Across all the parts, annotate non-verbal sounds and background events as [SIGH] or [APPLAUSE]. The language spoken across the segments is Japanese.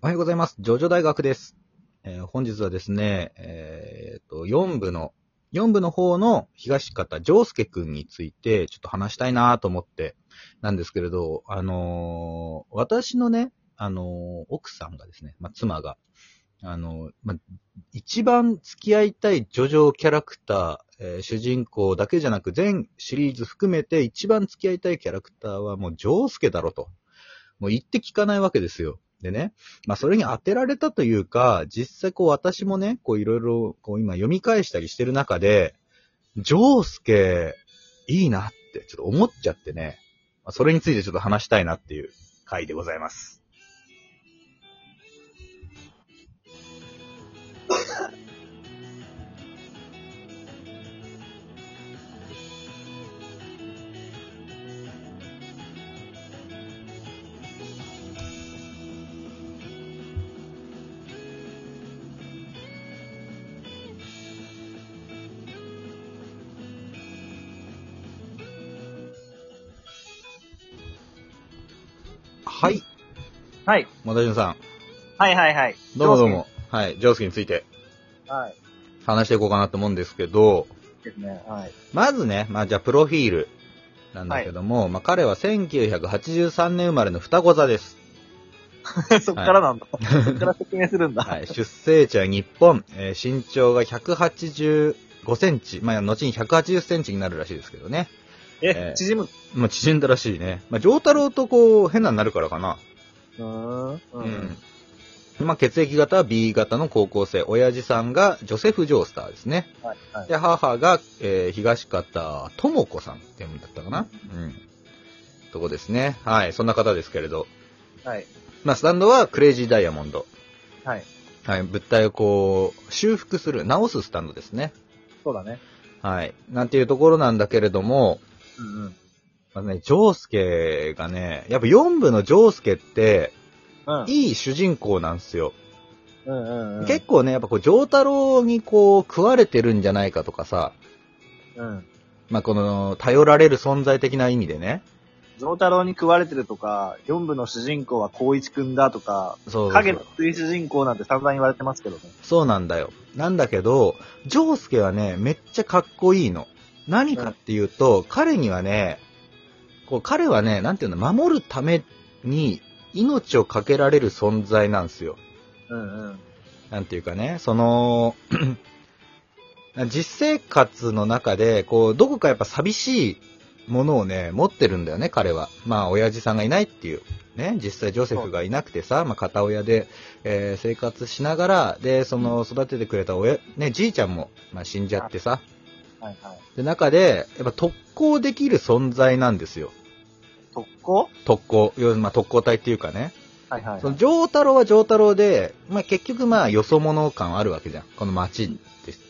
おはようございます。ジョジョ大学です。えー本日はですね、えーと、4部の、4部の方の東方丈介くんについてちょっと話したいなと思ってなんですけれど、あのー私のね、あのー奥さんがですね、まあ、妻が、あのーまあ、一番付き合いたいジョジョキャラクター、えー主人公だけじゃなく全シリーズ含めて一番付き合いたいキャラクターはもう丈介だろと。もう言って聞かないわけですよ。でね、まあそれに当てられたというか、実際こう私もね、こういろいろこう今読み返したりしてる中で、ジョースケいいなってちょっと思っちゃってね、まあそれについてちょっと話したいなっていう回でございます。はい、はい。もたじゅんさん。はいはいはい。どうもどうも。はい、ジョースケについてはい。話していこうかなと思うんですけど、ですね。はい。まずね、まあじゃあプロフィールなんだけども、まあ彼は1983年生まれの双子座です。[LAUGHS] そっからなんだ。そっから説明するんだ。はい、出生地は日本、えー身長が185センチ、まあ、後に180センチになるらしいですけどね。ええ、縮む。まあ、縮んだらしいね。まあ、上太郎とこう、変なになるからかな。うーん。ううん。まあ、血液型は B 型の高校生。親父さんがジョセフ・ジョースターですね。はいはい。で、母が、えー東方智子さんって読みだったかな。うん。とこですね。はい、そんな方ですけれど。はい。まあ、スタンドはクレイジーダイヤモンド。はい。はい、物体をこう、修復する、直すスタンドですね。そうだね。はい。なんていうところなんだけれども、うんうん。まあね、ジョースケがね、やっぱ4部のジョースケって、うん。いい主人公なんですよ。うんうんうん。結構ね、やっぱこう、ジョータロにこう、食われてるんじゃないかとかさ、うん。まあこの、頼られる存在的な意味でね。丈太郎に食われてるとか、4部の主人公は光一くんだとか、そう影の追主人公なんて散々言われてますけどね。そうなんだよ。なんだけど、ジョースケはね、めっちゃかっこいいの。何かっていうと、彼にはね、こう彼はね、なんていうの、守るために命をかけられる存在なんですよ。うんうん。なんていうかね、その、[CLEARS THROAT] 実生活の中で、こう、どこかやっぱ寂しいものをね、持ってるんだよね、彼は。まあ、親父さんがいないっていう。ね、実際ジョセフがいなくてさ、まあ、片親で、えー生活しながら、で、その、育ててくれた親、ね、じいちゃんも、まあ、死んじゃってさ。はいはい。で、中で、やっぱ特攻できる存在なんですよ。特攻？特攻。要するにまあ、特攻隊っていうかね。はいはい。その、丈太郎は丈太郎で、まあ、結局まあ、よそ者感あるわけじゃん。この町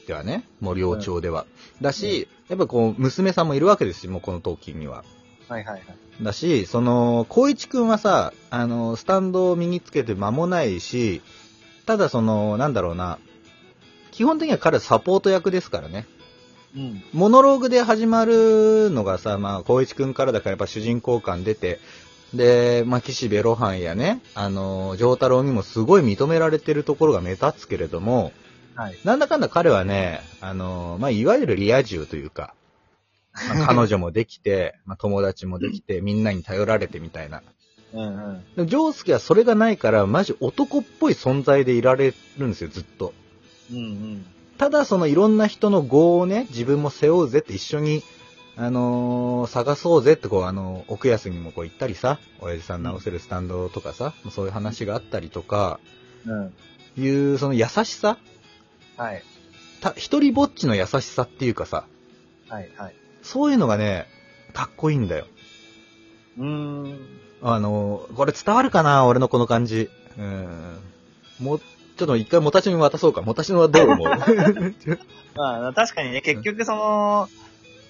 ではね、森尾町では。だし、やっぱこう、娘さんもいるわけですよ、もうこの時には。はいはいはい。だし、その、光一くんはさ、あの、スタンドを身につけて間もないし、ただその、なんだろうな、基本的には彼はサポート役ですからね。うん。モノローグで始まるのがさ、まあ、光一くんからだからやっぱ主人公感出て、で、まあ、岸辺露伴やね、あの、丈太郎にもすごい認められてるところが目立つけれども、はい。なんだかんだ彼はね、あの、まあ、いわゆるリア充というか、まあ [LAUGHS] 彼女もできて、まあ、友達もできて、みんなに頼られてみたいな。うんうん。ジョースケはそれがないから、マジ男っぽい存在でいられるんですよ、ずっと。うんうん。ただ、そのいろんな人の業をね、自分も背負うぜって一緒に、あのー探そうぜってこう、あの奥安にもこう行ったりさ、親父さん直せるスタンドとかさ、そういう話があったりとか、うん。いう、その優しさ？はい。た、一人ぼっちの優しさっていうかさ、はいはい。そういうのがね、かっこいいんだよ。うーん。あのーこれ伝わるかな？俺のこの感じ。うん。もう、ちょっと一回もたちに渡そうか。もたちのはどう思う？[LAUGHS] まあ、確かにね、結局その、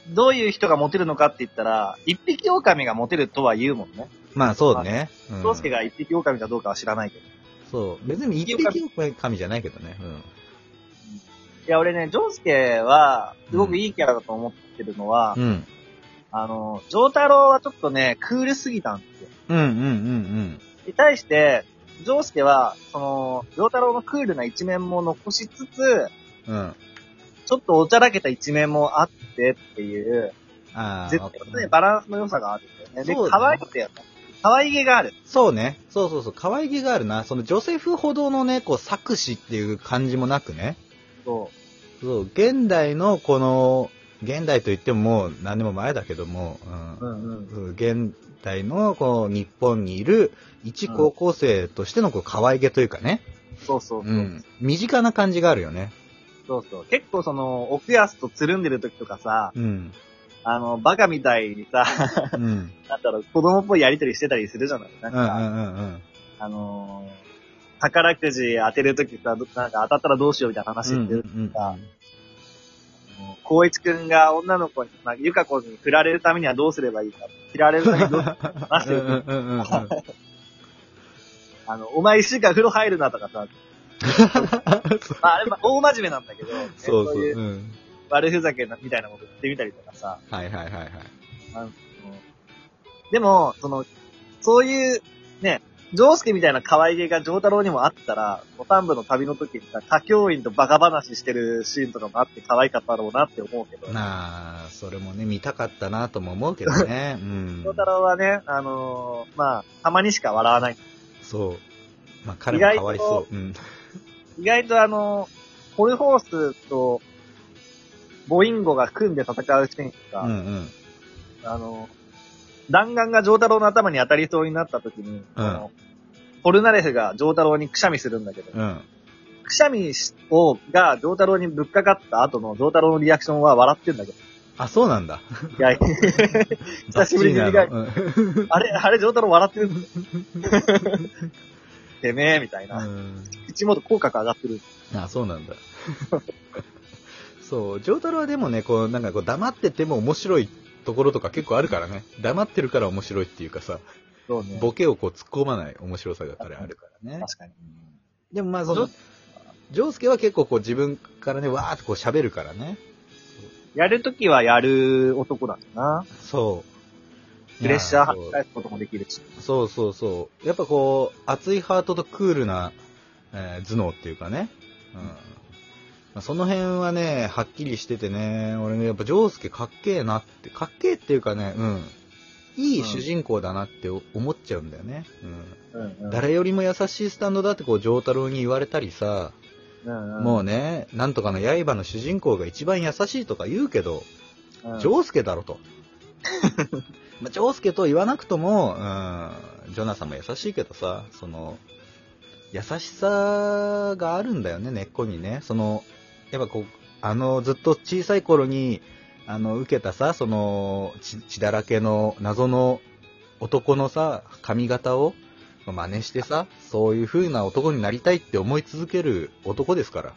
どういう人がモテるのかって言ったら、一匹狼がモテるとは言うもんね。まあそうね。うん宗介が一匹狼かどうかは知らないけど。そう。別に一匹神じゃないけどね。うん。いや、俺ね、ジョースケは、すごくいいキャラだと思ってるのは、うん。あの、ジョータロはちょっとね、クールすぎたんですよ。うんうんうんに対して、ジョースケは、その、ジョータロウのクールな一面も残しつつ、うん。ちょっとおちゃらけた一面もあってっていう、ああ、絶対ね、バランスの良さがあるんだよね。で、そうだね可愛くて、可愛げがある。そうね。そうそうそう。可愛げがあるな。そのジョセフほどのね、こう、作詞っていう感じもなくね。そそう、現代のこの、現代と言ってももう何年も前だけども、う。うんうんうん。そう現代のこう日本にいる一高校生としてのこう可愛げというかね、そうそうそう。うん、身近な感じがあるよね。そうそう。結構その、奥安とつるんでる時とかさ、うん。あの、バカみたいにさ、うん。[LAUGHS] なんだろう、子供っぽいやりとりしてたりするじゃないなんうんうんか、うんうん。あのー宝くじ当てるときさ、どなんか当たったらどうしようみたいな話うんしてる。うんさ光一くんが女の子に、まあ、ゆか子に振られるためにはどうすればいいか、振られるためにどうすればいいか。あの、お前一週間風呂入るなとかさ、[LAUGHS] まあ、あれ、まあ大真面目なんだけど、ねそうそう。いううん。悪ふざけなみたいなこと言ってみたりとかさ、はいはいはいはい。あのでも、その、そういう、ね、ジョースケみたいな可愛げがジョータロウにもあったら、お丹部の旅の時にさ、歌教員とバカ話してるシーンとかもあって可愛かったろうなって思うけど、ジなあ、それもね、見たかったなとも思うけどね。[LAUGHS] うんョー。タロウはね、あのーまあ、たまにしか笑わない。そう。まあ彼もかわいそう。うん。意外とあの、ホルホースと、ボインゴが組んで戦うシーンが、うんうん。あの、弾丸がジョータロウの頭に当たりそうになった時に、あのポルナレフがジョータロウにくしゃみするんだけど、うん。くしゃみを、がジョータロウにぶっかかった後のジョータロウのリアクションは笑ってんだけど、あ、そうなんだ。いや、[LAUGHS] 久しぶりに見返あれ、あれジョータロウ笑ってる。[LAUGHS] てめえ、みたいうんな。うん口元口角上がってる。あ、そうなんだ。[LAUGHS] そう、ジョータロはでもね、こう、なんかこう、黙ってても面白いところとか結構あるからね。黙ってるから面白いっていうかさ、そうね。ボケをこう突っ込まない面白さがあれあるからね。確かに。でもまあ、その、ジョースケは結構こう自分からね、わーってこう喋るからね。やるときはやる男だな。そう。プレッシャーいや発返すこともできるし。そうそうそう。やっぱこう、熱いハートとクールな、えー頭脳っていうかね。うん。まあその辺はね、はっきりしててね、俺ね、やっぱジョースケかっけえなって、かっけえっていうかね、うん。いい主人公だなって思っちゃうんだよね。うん。うんうん。誰よりも優しいスタンドだってこう、ジョータロウに言われたりさ、うんうん、もうね、なんとかの刃の主人公が一番優しいとか言うけど、うん、ジョースケだろと。[LAUGHS] まあ、ジョースケと言わなくとも、うん、ジョナサンも優しいけどさ、その、優しさがあるんだよね、根っこにね。その、やっぱこう、あの、ずっと小さい頃に、あの、受けたさ、その、血血だらけの謎の男のさ、髪型を真似してさ、そういう風な男になりたいって思い続ける男ですから。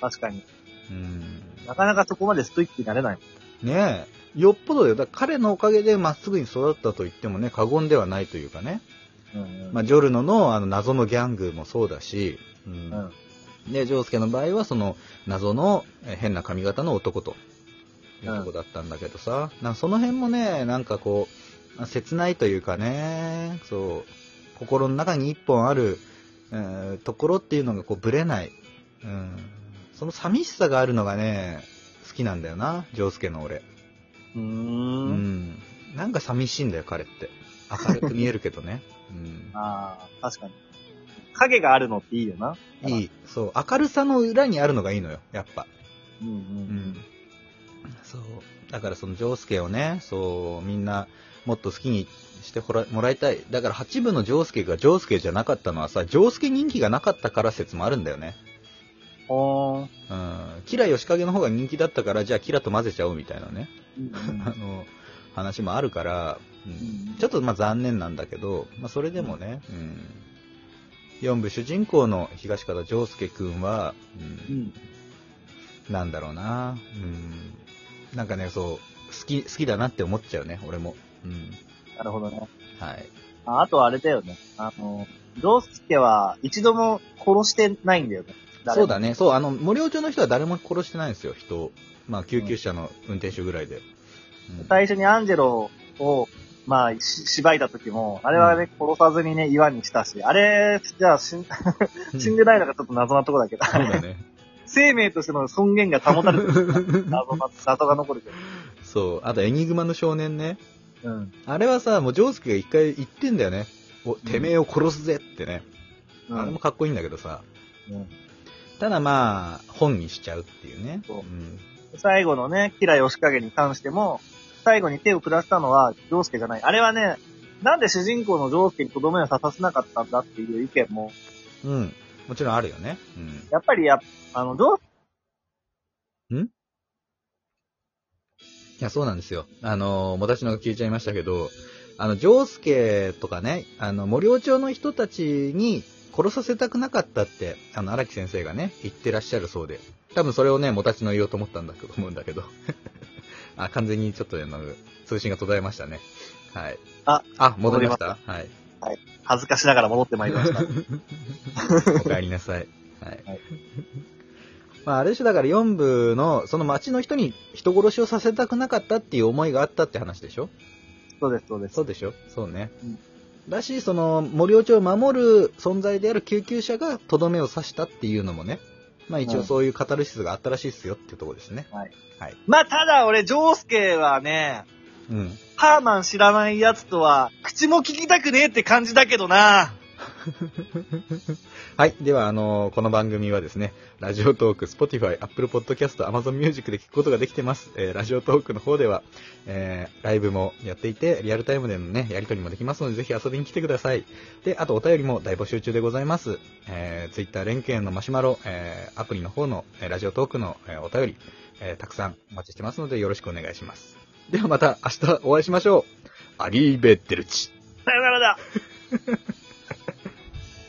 確かに。うん。なかなかそこまでストイックになれない。ねえ、よっぽどだよ。だ彼のおかげでまっすぐに育ったと言ってもね、過言ではないというかね。うんうん。まあ、ジョルノのあの謎のギャングもそうだし、ううんん。で、ジョースケの場合はその謎のえ変な髪型の男というとこだったんだけどさ、なんかその辺もね、なんかこう、切ないというかね、そう、心の中に一本ある、えーところっていうのがこうブレない。うん。その寂しさがあるのがね、好きなんだよな、ジョースケの俺。うー。うんん。なんか寂しいんだよ、彼って。明るく見えるけどね。うん。[LAUGHS] ああ、確かに。影があるのっていいよな。いい。そう。明るさの裏にあるのがいいのよ、やっぱ。うんううんん。そう。だからそのジョースケをね、そう、みんなもっと好きにしてほらもらいたい。だから8部のジョースケがジョースケじゃなかったのはさ、ジョースケ人気がなかったから説もあるんだよね。ほーん。うん。キラヨシカゲの方が人気だったから、じゃあキラと混ぜちゃおうみたいなね。うん [LAUGHS] あの、話もあるから、うんうんちょっとまあ残念なんだけど、まあそれでもね、うん。4部主人公の東方丈介くんは、う、うんん。なんだろうな、うん。なんかね、そう、好き、好きだなって思っちゃうね、俺も。うん。なるほどね。はい。ああとあれだよね。あの、ジョースケは一度も殺してないんだよね。そうだね、そう、あの、森尾町の人は誰も殺してないんですよ、人を。まあ救急車の運転手ぐらいで。うん最初にアンジェロをまあ、し、縛いた時も、あれはね、殺さずにね、岩にしたし、あれ、じゃあ死ん、死んでないのがちょっと謎なとこだけど、そうだね。[LAUGHS] 生命としての尊厳が保たれてる [LAUGHS] 謎が、謎が残るけど。そう。あと、エニグマの少年ね。うん。あれはさ、もうジョースケが一回言ってんだよね。お、てめえを殺すぜってね。うんあれもかっこいいんだけどさ。うんただまあ、本にしちゃうっていうね。そううん。最後のね、キラヨシカゲに関しても、最後に手を下したのは、ジョウスケじゃない。あれはね、なんで主人公のジョウスケにとどめを刺させなかったんだっていう意見も、うん。もちろんあるよね。うん。やっぱりや、あの、ジョウいや、そうなんですよ。あの、もたちのが消えちゃいましたけど、あの、ジョースケとかね、あの、森尾町の人たちに殺させたくなかったって、あの、荒木先生がね、言ってらっしゃるそうで。多分それをね、もたちの言おうと思ったんだと思うんだけど。あ、完全にちょっと、あの、通信が途絶えましたね。はい。あ、あ、戻りました？はい。恥ずかしながら戻ってまいりました。[LAUGHS] お帰りなさい。はい。はいまあ、ある種だから4部の、その町の人に人殺しをさせたくなかったっていう思いがあったって話でしょ？そうです、そうです。そうでしょ？そうね。うんだし、その、森尾町を守る存在である救急車がとどめを刺したっていうのもね、まあ一応そういうカタルシスがあったらしいっすよっていうところですね。まあ、ただ俺、ジョウスケはね、うん。ハーマン知らないやつとは、口も聞きたくねえって感じだけどな。[LAUGHS] はい。では、あのこの番組はですね、ラジオトーク、Spotify、Apple Podcast、Amazon Music で聞くことができてます。えーラジオトークの方では、えーライブもやっていて、リアルタイムでのね、やりとりもできますので、ぜひ遊びに来てください。で、あとお便りも大募集中でございます。えー、Twitter 連携のマシュマロ、えーアプリの方の、えーラジオトークの、えーお便り、えーたくさんお待ちしてますので、よろしくお願いします。ではまた明日お会いしましょう。アリーベッテルチ。さよならだ。[LAUGHS]